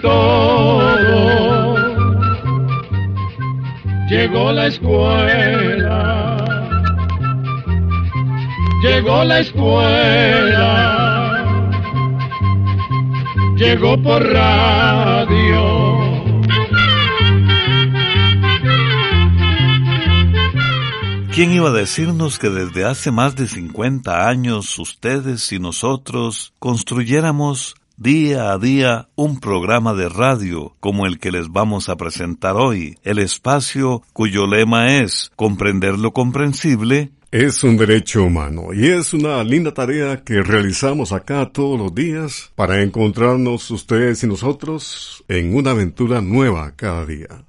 todo. Llegó la escuela, llegó la escuela, llegó por radio. ¿Quién iba a decirnos que desde hace más de 50 años ustedes y nosotros construyéramos día a día un programa de radio como el que les vamos a presentar hoy, el espacio cuyo lema es comprender lo comprensible es un derecho humano y es una linda tarea que realizamos acá todos los días para encontrarnos ustedes y nosotros en una aventura nueva cada día.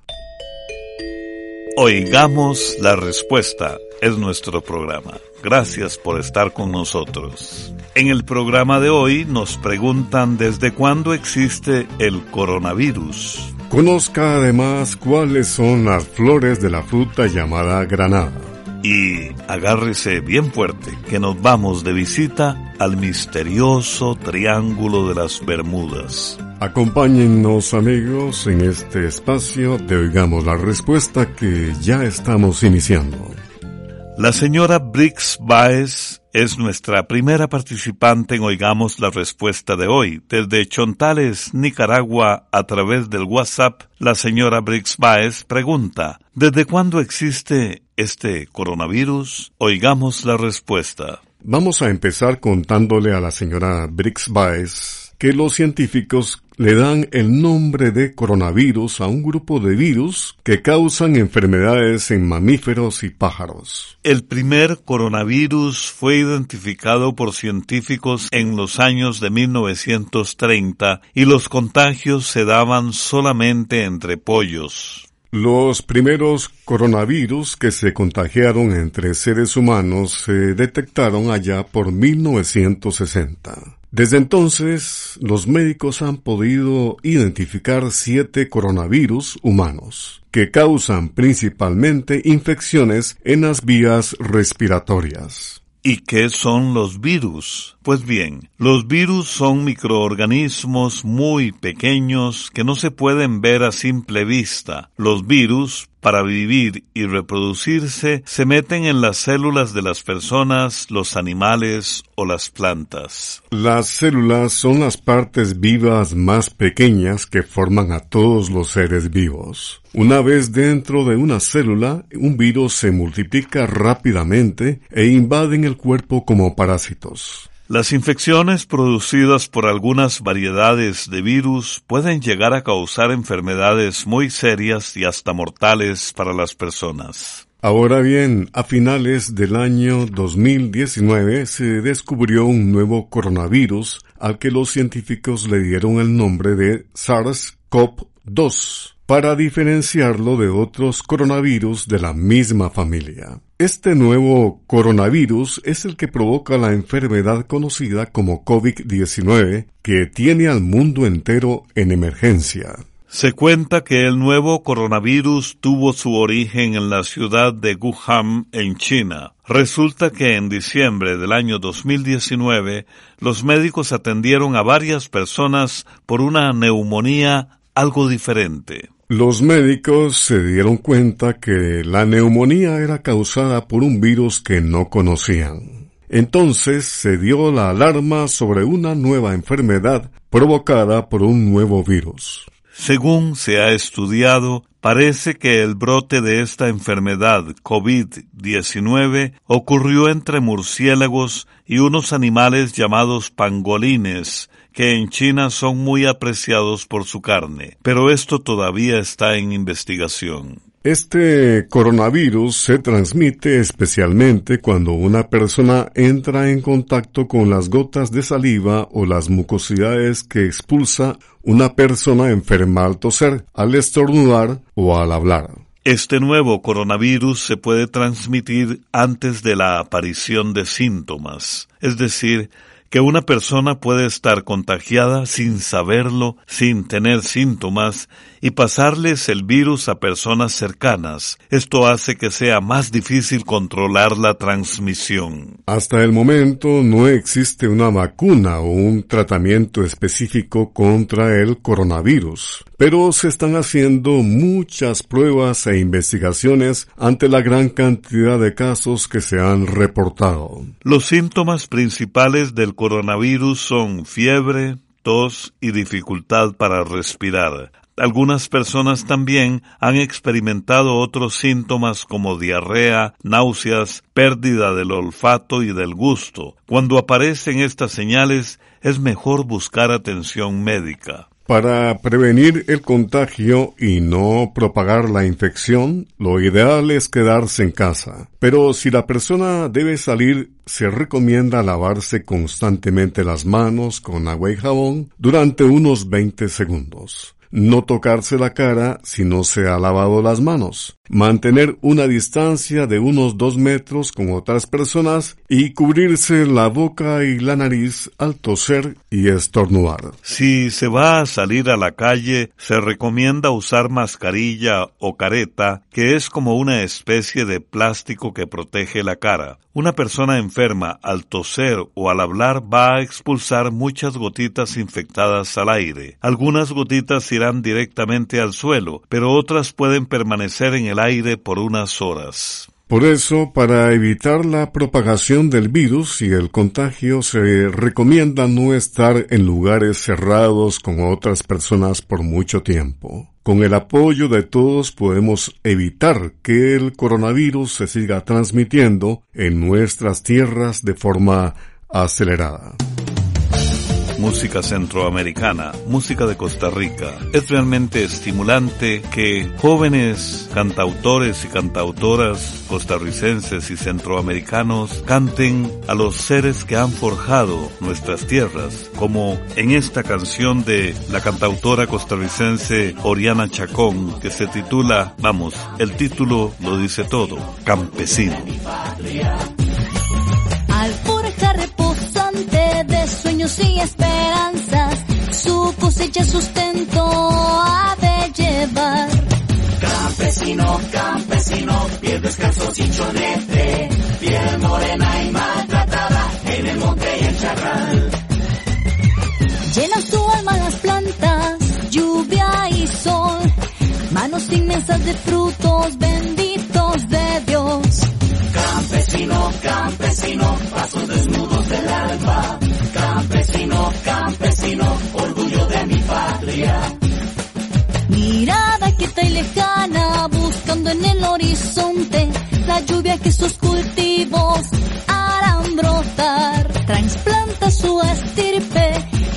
Oigamos la respuesta es nuestro programa. Gracias por estar con nosotros. En el programa de hoy nos preguntan desde cuándo existe el coronavirus. Conozca además cuáles son las flores de la fruta llamada granada. Y agárrese bien fuerte que nos vamos de visita al misterioso Triángulo de las Bermudas. Acompáñennos amigos en este espacio de Oigamos la Respuesta que ya estamos iniciando. La señora Briggs Baez es nuestra primera participante en Oigamos la Respuesta de hoy. Desde Chontales, Nicaragua, a través del WhatsApp, la señora Briggs Baez pregunta, ¿desde cuándo existe este coronavirus? Oigamos la respuesta. Vamos a empezar contándole a la señora Briggs Baez que los científicos le dan el nombre de coronavirus a un grupo de virus que causan enfermedades en mamíferos y pájaros. El primer coronavirus fue identificado por científicos en los años de 1930 y los contagios se daban solamente entre pollos. Los primeros coronavirus que se contagiaron entre seres humanos se detectaron allá por 1960. Desde entonces, los médicos han podido identificar siete coronavirus humanos, que causan principalmente infecciones en las vías respiratorias. ¿Y qué son los virus? Pues bien, los virus son microorganismos muy pequeños que no se pueden ver a simple vista. Los virus para vivir y reproducirse se meten en las células de las personas, los animales o las plantas. Las células son las partes vivas más pequeñas que forman a todos los seres vivos. Una vez dentro de una célula, un virus se multiplica rápidamente e invaden el cuerpo como parásitos. Las infecciones producidas por algunas variedades de virus pueden llegar a causar enfermedades muy serias y hasta mortales para las personas. Ahora bien, a finales del año 2019 se descubrió un nuevo coronavirus al que los científicos le dieron el nombre de SARS-CoV-2 para diferenciarlo de otros coronavirus de la misma familia. Este nuevo coronavirus es el que provoca la enfermedad conocida como COVID-19, que tiene al mundo entero en emergencia. Se cuenta que el nuevo coronavirus tuvo su origen en la ciudad de Wuhan, en China. Resulta que en diciembre del año 2019 los médicos atendieron a varias personas por una neumonía algo diferente. Los médicos se dieron cuenta que la neumonía era causada por un virus que no conocían. Entonces se dio la alarma sobre una nueva enfermedad provocada por un nuevo virus. Según se ha estudiado, parece que el brote de esta enfermedad COVID-19 ocurrió entre murciélagos y unos animales llamados pangolines, que en China son muy apreciados por su carne, pero esto todavía está en investigación. Este coronavirus se transmite especialmente cuando una persona entra en contacto con las gotas de saliva o las mucosidades que expulsa una persona enferma al toser, al estornudar o al hablar. Este nuevo coronavirus se puede transmitir antes de la aparición de síntomas, es decir, que una persona puede estar contagiada sin saberlo, sin tener síntomas, y pasarles el virus a personas cercanas. Esto hace que sea más difícil controlar la transmisión. Hasta el momento no existe una vacuna o un tratamiento específico contra el coronavirus, pero se están haciendo muchas pruebas e investigaciones ante la gran cantidad de casos que se han reportado. Los síntomas principales del coronavirus son fiebre, tos y dificultad para respirar. Algunas personas también han experimentado otros síntomas como diarrea, náuseas, pérdida del olfato y del gusto. Cuando aparecen estas señales es mejor buscar atención médica. Para prevenir el contagio y no propagar la infección, lo ideal es quedarse en casa. Pero si la persona debe salir, se recomienda lavarse constantemente las manos con agua y jabón durante unos 20 segundos no tocarse la cara si no se ha lavado las manos, mantener una distancia de unos dos metros con otras personas y cubrirse la boca y la nariz al toser y estornudar. Si se va a salir a la calle, se recomienda usar mascarilla o careta, que es como una especie de plástico que protege la cara. Una persona enferma al toser o al hablar va a expulsar muchas gotitas infectadas al aire. Algunas gotitas irán directamente al suelo, pero otras pueden permanecer en el aire por unas horas. Por eso, para evitar la propagación del virus y el contagio, se recomienda no estar en lugares cerrados con otras personas por mucho tiempo. Con el apoyo de todos podemos evitar que el coronavirus se siga transmitiendo en nuestras tierras de forma acelerada música centroamericana, música de Costa Rica. Es realmente estimulante que jóvenes cantautores y cantautoras costarricenses y centroamericanos canten a los seres que han forjado nuestras tierras, como en esta canción de la cantautora costarricense Oriana Chacón, que se titula, vamos, el título lo dice todo, Campesino. Sueños y esperanzas, su cosecha sustento ha de llevar. Campesino, campesino, piel descalzo y chonete, piel morena y maltratada en el monte y el charral. Llena su alma las plantas, lluvia y sol, manos inmensas de frutos benditos de Dios. Campesino, campesino, pasos desnudos del alba Campesino, orgullo de mi patria. Mirada quieta y lejana, buscando en el horizonte la lluvia que sus cultivos harán brotar. Transplanta su estirpe,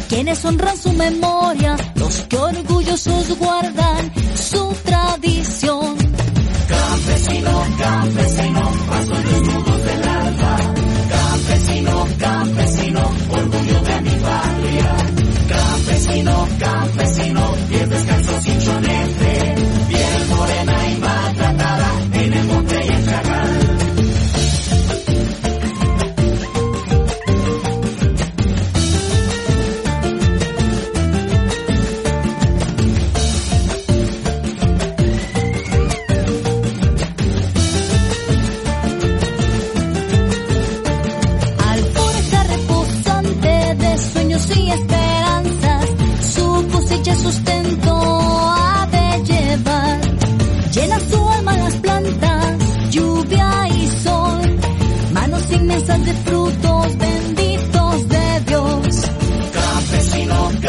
quienes honran su memoria, los que orgullosos guardan su tradición.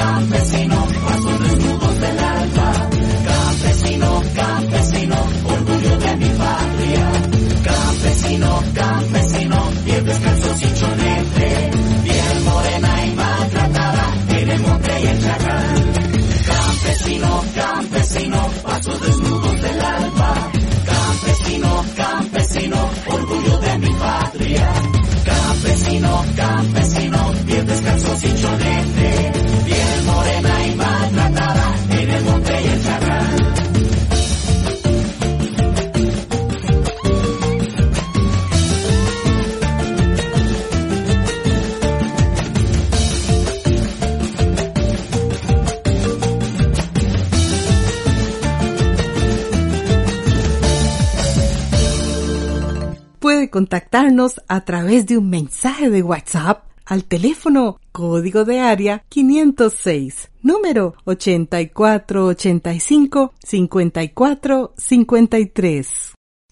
gran vecino. Contactarnos a través de un mensaje de WhatsApp al teléfono código de área 506, número 8485-5453.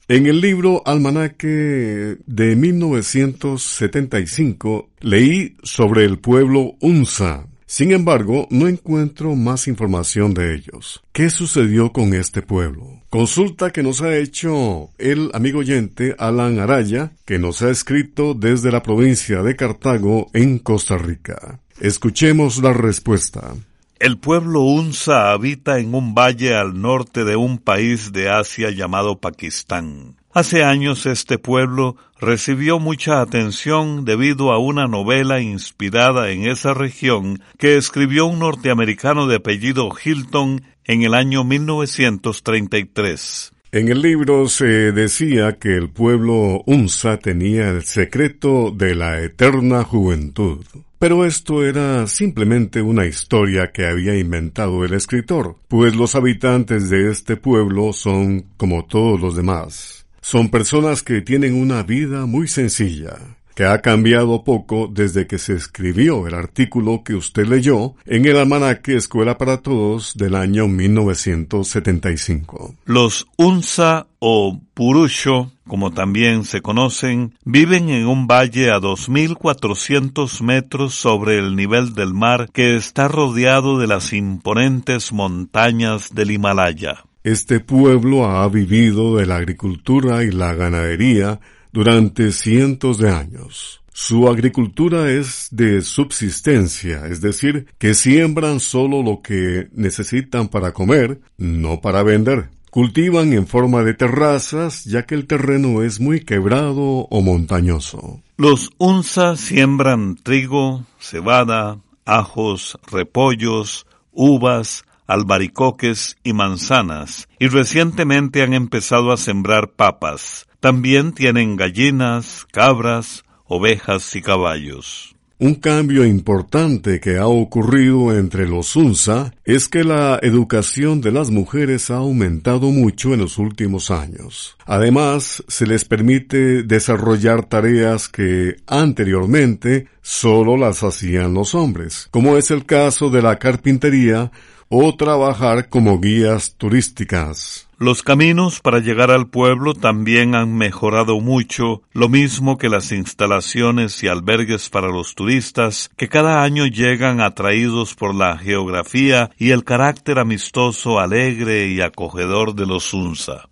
En el libro Almanaque de 1975 leí sobre el pueblo Unza. Sin embargo, no encuentro más información de ellos. ¿Qué sucedió con este pueblo? Consulta que nos ha hecho el amigo oyente Alan Araya, que nos ha escrito desde la provincia de Cartago, en Costa Rica. Escuchemos la respuesta. El pueblo Unza habita en un valle al norte de un país de Asia llamado Pakistán. Hace años este pueblo recibió mucha atención debido a una novela inspirada en esa región que escribió un norteamericano de apellido Hilton en el año 1933. En el libro se decía que el pueblo Unza tenía el secreto de la eterna juventud. Pero esto era simplemente una historia que había inventado el escritor, pues los habitantes de este pueblo son como todos los demás. Son personas que tienen una vida muy sencilla, que ha cambiado poco desde que se escribió el artículo que usted leyó en el almanaque Escuela para Todos del año 1975. Los Unza o Purusho, como también se conocen, viven en un valle a 2.400 metros sobre el nivel del mar que está rodeado de las imponentes montañas del Himalaya. Este pueblo ha vivido de la agricultura y la ganadería durante cientos de años. Su agricultura es de subsistencia, es decir, que siembran solo lo que necesitan para comer, no para vender. Cultivan en forma de terrazas, ya que el terreno es muy quebrado o montañoso. Los unza siembran trigo, cebada, ajos, repollos, uvas, albaricoques y manzanas, y recientemente han empezado a sembrar papas. También tienen gallinas, cabras, ovejas y caballos. Un cambio importante que ha ocurrido entre los UNSA es que la educación de las mujeres ha aumentado mucho en los últimos años. Además, se les permite desarrollar tareas que anteriormente solo las hacían los hombres, como es el caso de la carpintería o trabajar como guías turísticas. Los caminos para llegar al pueblo también han mejorado mucho, lo mismo que las instalaciones y albergues para los turistas que cada año llegan atraídos por la geografía y el carácter amistoso, alegre y acogedor de los Unza.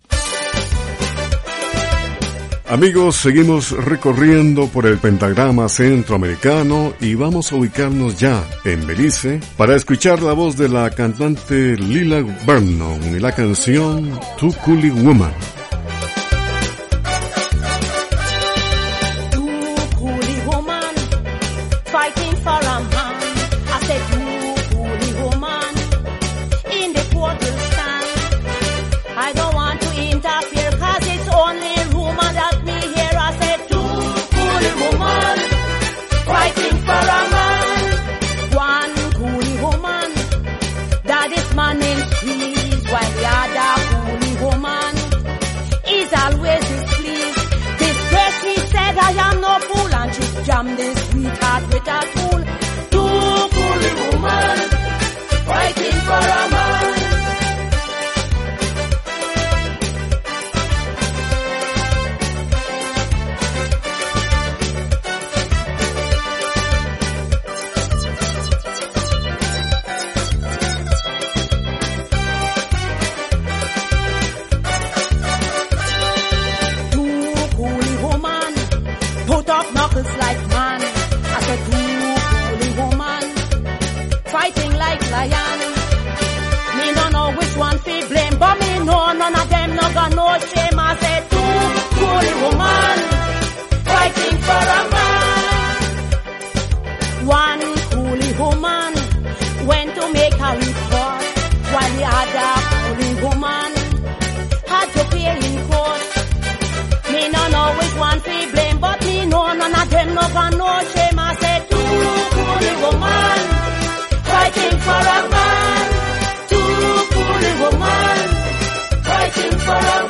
Amigos, seguimos recorriendo por el pentagrama centroamericano y vamos a ubicarnos ya en Belice para escuchar la voz de la cantante Lila Vernon y la canción Coolie Woman. Jam this sweetheart with a tool. To make a report, while the other coolie woman had to pay in court. Me no know which one fi blame, but me know none of them no got no shame. I said two coolie woman fighting for a man. Two coolie woman fighting for a man.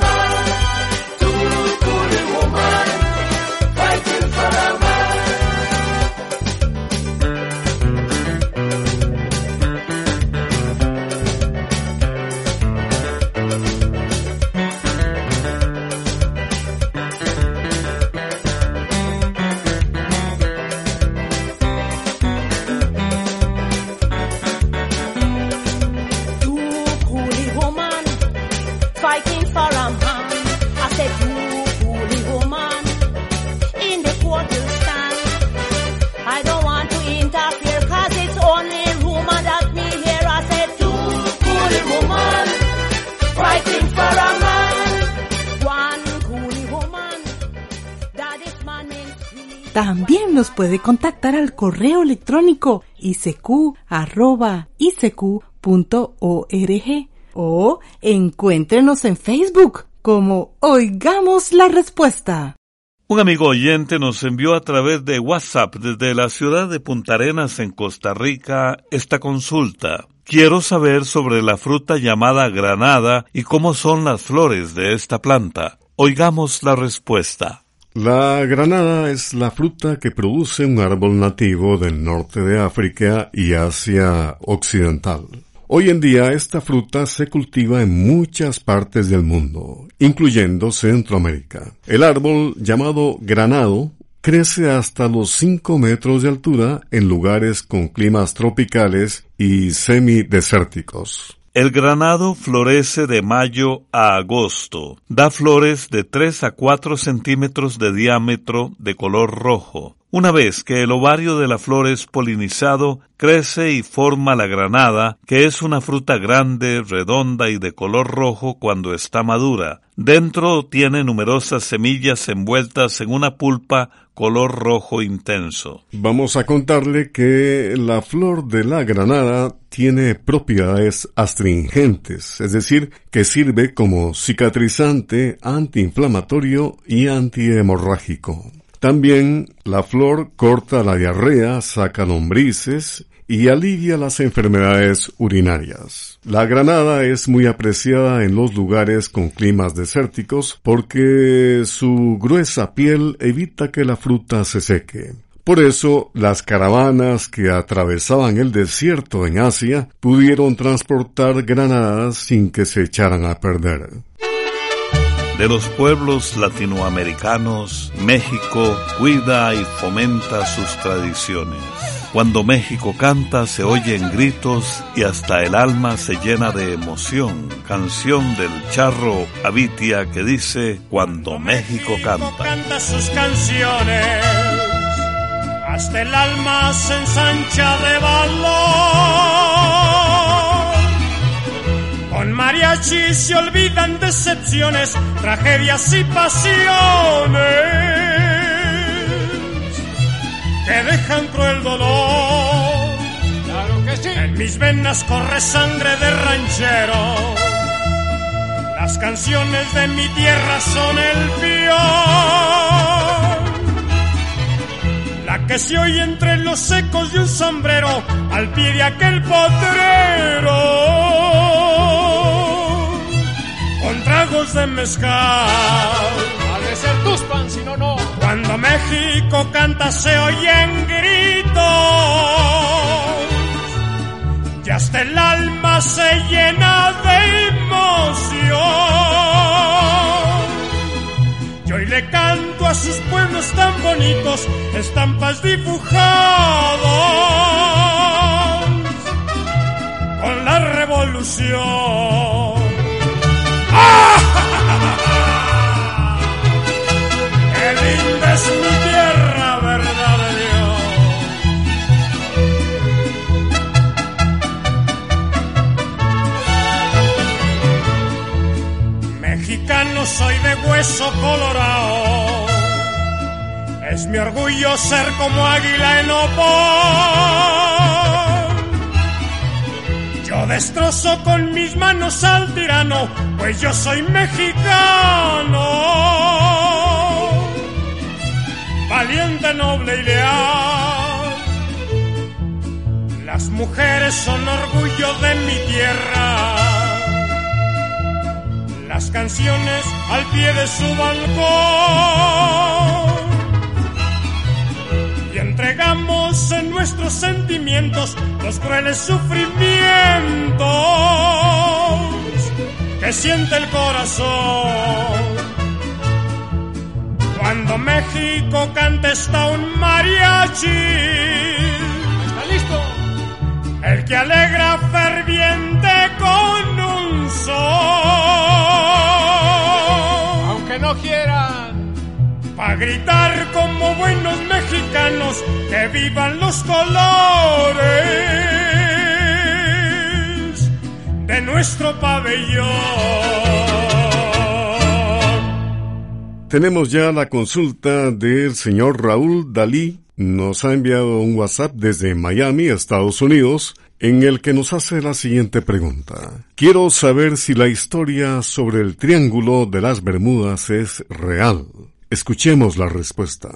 También nos puede contactar al correo electrónico isq.isq.org o encuéntrenos en Facebook como Oigamos la Respuesta. Un amigo oyente nos envió a través de WhatsApp desde la ciudad de Punta Arenas en Costa Rica esta consulta. Quiero saber sobre la fruta llamada granada y cómo son las flores de esta planta. Oigamos la respuesta. La granada es la fruta que produce un árbol nativo del norte de África y Asia Occidental. Hoy en día esta fruta se cultiva en muchas partes del mundo, incluyendo Centroamérica. El árbol llamado granado crece hasta los 5 metros de altura en lugares con climas tropicales y semidesérticos. El granado florece de mayo a agosto. Da flores de 3 a 4 centímetros de diámetro de color rojo. Una vez que el ovario de la flor es polinizado, crece y forma la granada, que es una fruta grande, redonda y de color rojo cuando está madura. Dentro tiene numerosas semillas envueltas en una pulpa color rojo intenso. Vamos a contarle que la flor de la granada tiene propiedades astringentes, es decir, que sirve como cicatrizante, antiinflamatorio y antihemorrágico. También la flor corta la diarrea, saca lombrices y alivia las enfermedades urinarias. La granada es muy apreciada en los lugares con climas desérticos porque su gruesa piel evita que la fruta se seque. Por eso, las caravanas que atravesaban el desierto en Asia pudieron transportar granadas sin que se echaran a perder. De los pueblos latinoamericanos, México cuida y fomenta sus tradiciones. Cuando México canta se oyen gritos y hasta el alma se llena de emoción. Canción del charro Abitia que dice Cuando México canta. canta sus canciones, hasta el alma se ensancha de valor. Con mariachi se olvidan decepciones, tragedias y pasiones que dejan cruel dolor. Claro que sí. En mis venas corre sangre de ranchero. Las canciones de mi tierra son el peor. La que se oye entre los ecos de un sombrero al pie de aquel potrero. Tragos de mezcal. Ha de ser tus pan, si no, no. Cuando México canta se oyen gritos. Y hasta el alma se llena de emoción. Y hoy le canto a sus pueblos tan bonitos, estampas dibujadas con la revolución. Orgullo ser como águila en opor. Yo destrozo con mis manos al tirano, pues yo soy mexicano. Valiente, noble y leal. Las mujeres son orgullo de mi tierra las canciones al pie de su balcón. En nuestros sentimientos los crueles sufrimientos que siente el corazón. Cuando México canta está un mariachi. ¿Está listo? El que alegra ferviente gritar como buenos mexicanos que vivan los colores de nuestro pabellón. Tenemos ya la consulta del señor Raúl Dalí. Nos ha enviado un WhatsApp desde Miami, Estados Unidos, en el que nos hace la siguiente pregunta. Quiero saber si la historia sobre el Triángulo de las Bermudas es real. Escuchemos la respuesta.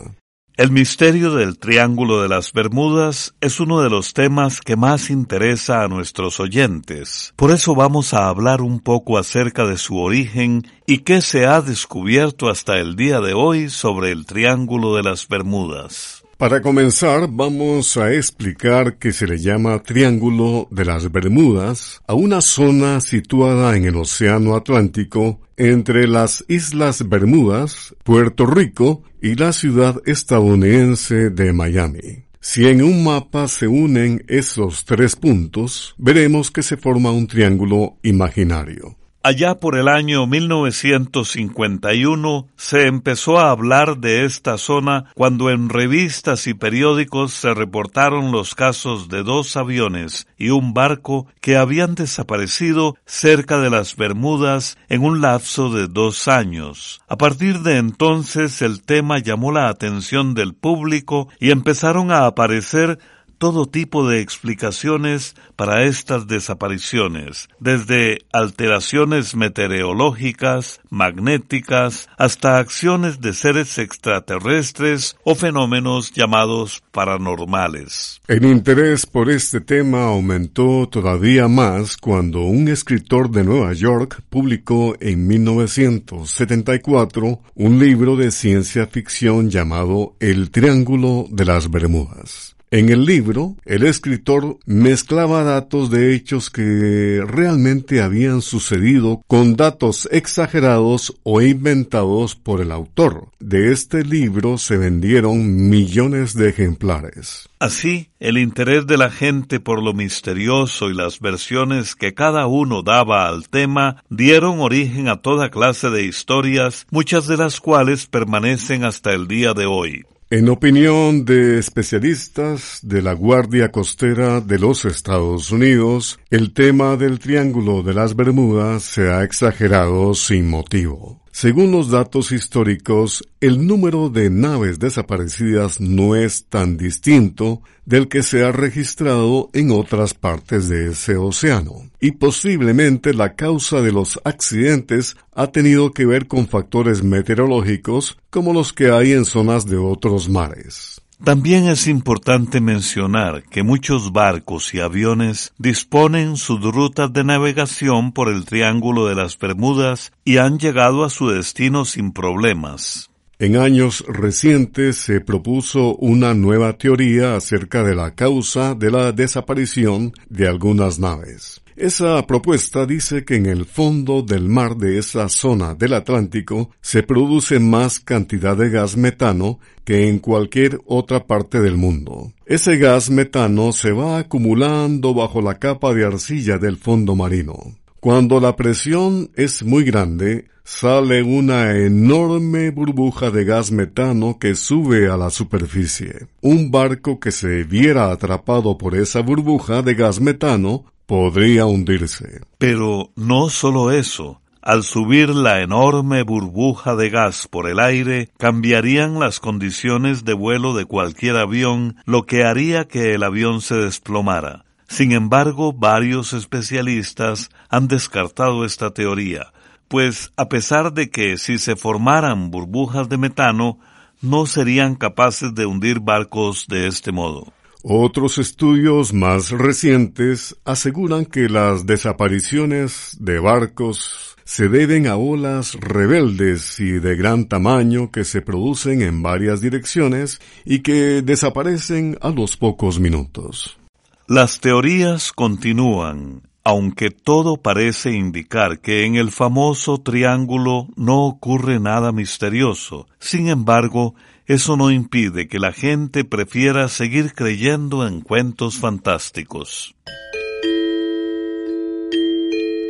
El misterio del Triángulo de las Bermudas es uno de los temas que más interesa a nuestros oyentes. Por eso vamos a hablar un poco acerca de su origen y qué se ha descubierto hasta el día de hoy sobre el Triángulo de las Bermudas. Para comenzar, vamos a explicar que se le llama Triángulo de las Bermudas a una zona situada en el Océano Atlántico entre las Islas Bermudas, Puerto Rico y la ciudad estadounidense de Miami. Si en un mapa se unen esos tres puntos, veremos que se forma un triángulo imaginario. Allá por el año 1951 se empezó a hablar de esta zona cuando en revistas y periódicos se reportaron los casos de dos aviones y un barco que habían desaparecido cerca de las Bermudas en un lapso de dos años. A partir de entonces el tema llamó la atención del público y empezaron a aparecer todo tipo de explicaciones para estas desapariciones, desde alteraciones meteorológicas, magnéticas, hasta acciones de seres extraterrestres o fenómenos llamados paranormales. El interés por este tema aumentó todavía más cuando un escritor de Nueva York publicó en 1974 un libro de ciencia ficción llamado El Triángulo de las Bermudas. En el libro, el escritor mezclaba datos de hechos que realmente habían sucedido con datos exagerados o inventados por el autor. De este libro se vendieron millones de ejemplares. Así, el interés de la gente por lo misterioso y las versiones que cada uno daba al tema dieron origen a toda clase de historias, muchas de las cuales permanecen hasta el día de hoy. En opinión de especialistas de la Guardia Costera de los Estados Unidos, el tema del Triángulo de las Bermudas se ha exagerado sin motivo. Según los datos históricos, el número de naves desaparecidas no es tan distinto del que se ha registrado en otras partes de ese océano, y posiblemente la causa de los accidentes ha tenido que ver con factores meteorológicos como los que hay en zonas de otros mares. También es importante mencionar que muchos barcos y aviones disponen sus rutas de navegación por el Triángulo de las Bermudas y han llegado a su destino sin problemas. En años recientes se propuso una nueva teoría acerca de la causa de la desaparición de algunas naves. Esa propuesta dice que en el fondo del mar de esa zona del Atlántico se produce más cantidad de gas metano que en cualquier otra parte del mundo. Ese gas metano se va acumulando bajo la capa de arcilla del fondo marino. Cuando la presión es muy grande, sale una enorme burbuja de gas metano que sube a la superficie. Un barco que se viera atrapado por esa burbuja de gas metano podría hundirse. Pero no solo eso. Al subir la enorme burbuja de gas por el aire, cambiarían las condiciones de vuelo de cualquier avión, lo que haría que el avión se desplomara. Sin embargo, varios especialistas han descartado esta teoría, pues a pesar de que si se formaran burbujas de metano, no serían capaces de hundir barcos de este modo. Otros estudios más recientes aseguran que las desapariciones de barcos se deben a olas rebeldes y de gran tamaño que se producen en varias direcciones y que desaparecen a los pocos minutos. Las teorías continúan, aunque todo parece indicar que en el famoso triángulo no ocurre nada misterioso. Sin embargo, eso no impide que la gente prefiera seguir creyendo en cuentos fantásticos.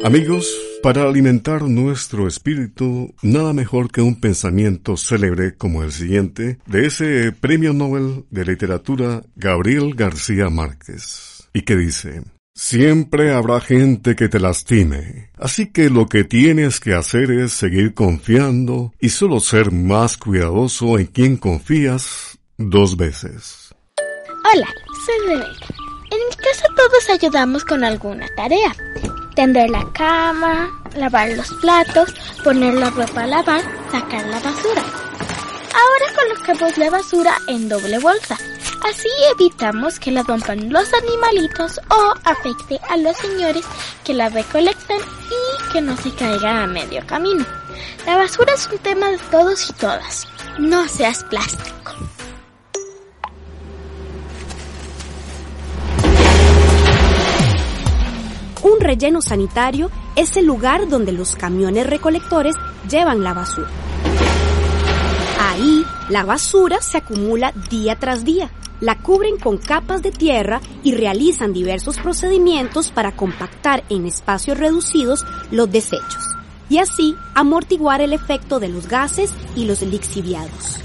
Amigos, Para alimentar nuestro espíritu, nada mejor que un pensamiento célebre como el siguiente de ese premio Nobel de literatura Gabriel García Márquez, y que dice, Siempre habrá gente que te lastime, así que lo que tienes que hacer es seguir confiando y solo ser más cuidadoso en quien confías dos veces. Hola, soy Rebeca. En mi casa todos ayudamos con alguna tarea. Tender la cama, lavar los platos, poner la ropa a lavar, sacar la basura. Ahora colocamos la basura en doble bolsa. Así evitamos que la rompan los animalitos o afecte a los señores que la recolectan y que no se caiga a medio camino. La basura es un tema de todos y todas. No seas plástico. Un relleno sanitario es el lugar donde los camiones recolectores llevan la basura. Ahí, la basura se acumula día tras día. La cubren con capas de tierra y realizan diversos procedimientos para compactar en espacios reducidos los desechos y así amortiguar el efecto de los gases y los lixiviados.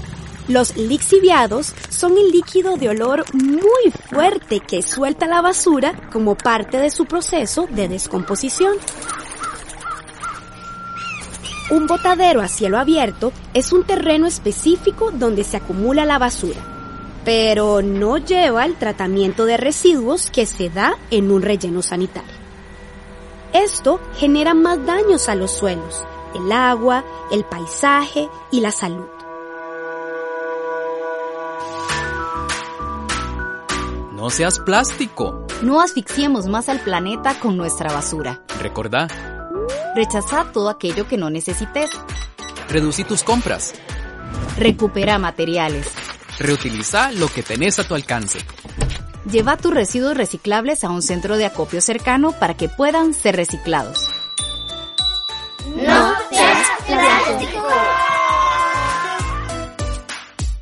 Los lixiviados son el líquido de olor muy fuerte que suelta la basura como parte de su proceso de descomposición. Un botadero a cielo abierto es un terreno específico donde se acumula la basura, pero no lleva el tratamiento de residuos que se da en un relleno sanitario. Esto genera más daños a los suelos, el agua, el paisaje y la salud. No seas plástico. No asfixiemos más al planeta con nuestra basura. Recordá. Rechaza todo aquello que no necesites. Reducí tus compras. Recupera materiales. Reutiliza lo que tenés a tu alcance. Lleva tus residuos reciclables a un centro de acopio cercano para que puedan ser reciclados. No seas plástico.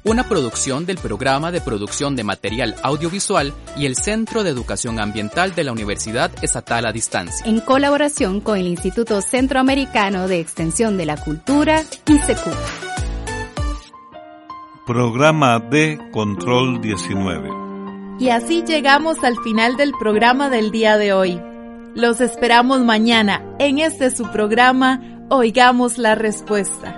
Una producción del Programa de Producción de Material Audiovisual y el Centro de Educación Ambiental de la Universidad Estatal a Distancia. En colaboración con el Instituto Centroamericano de Extensión de la Cultura, ICECU. Programa de Control 19. Y así llegamos al final del programa del día de hoy. Los esperamos mañana en este su programa Oigamos la Respuesta.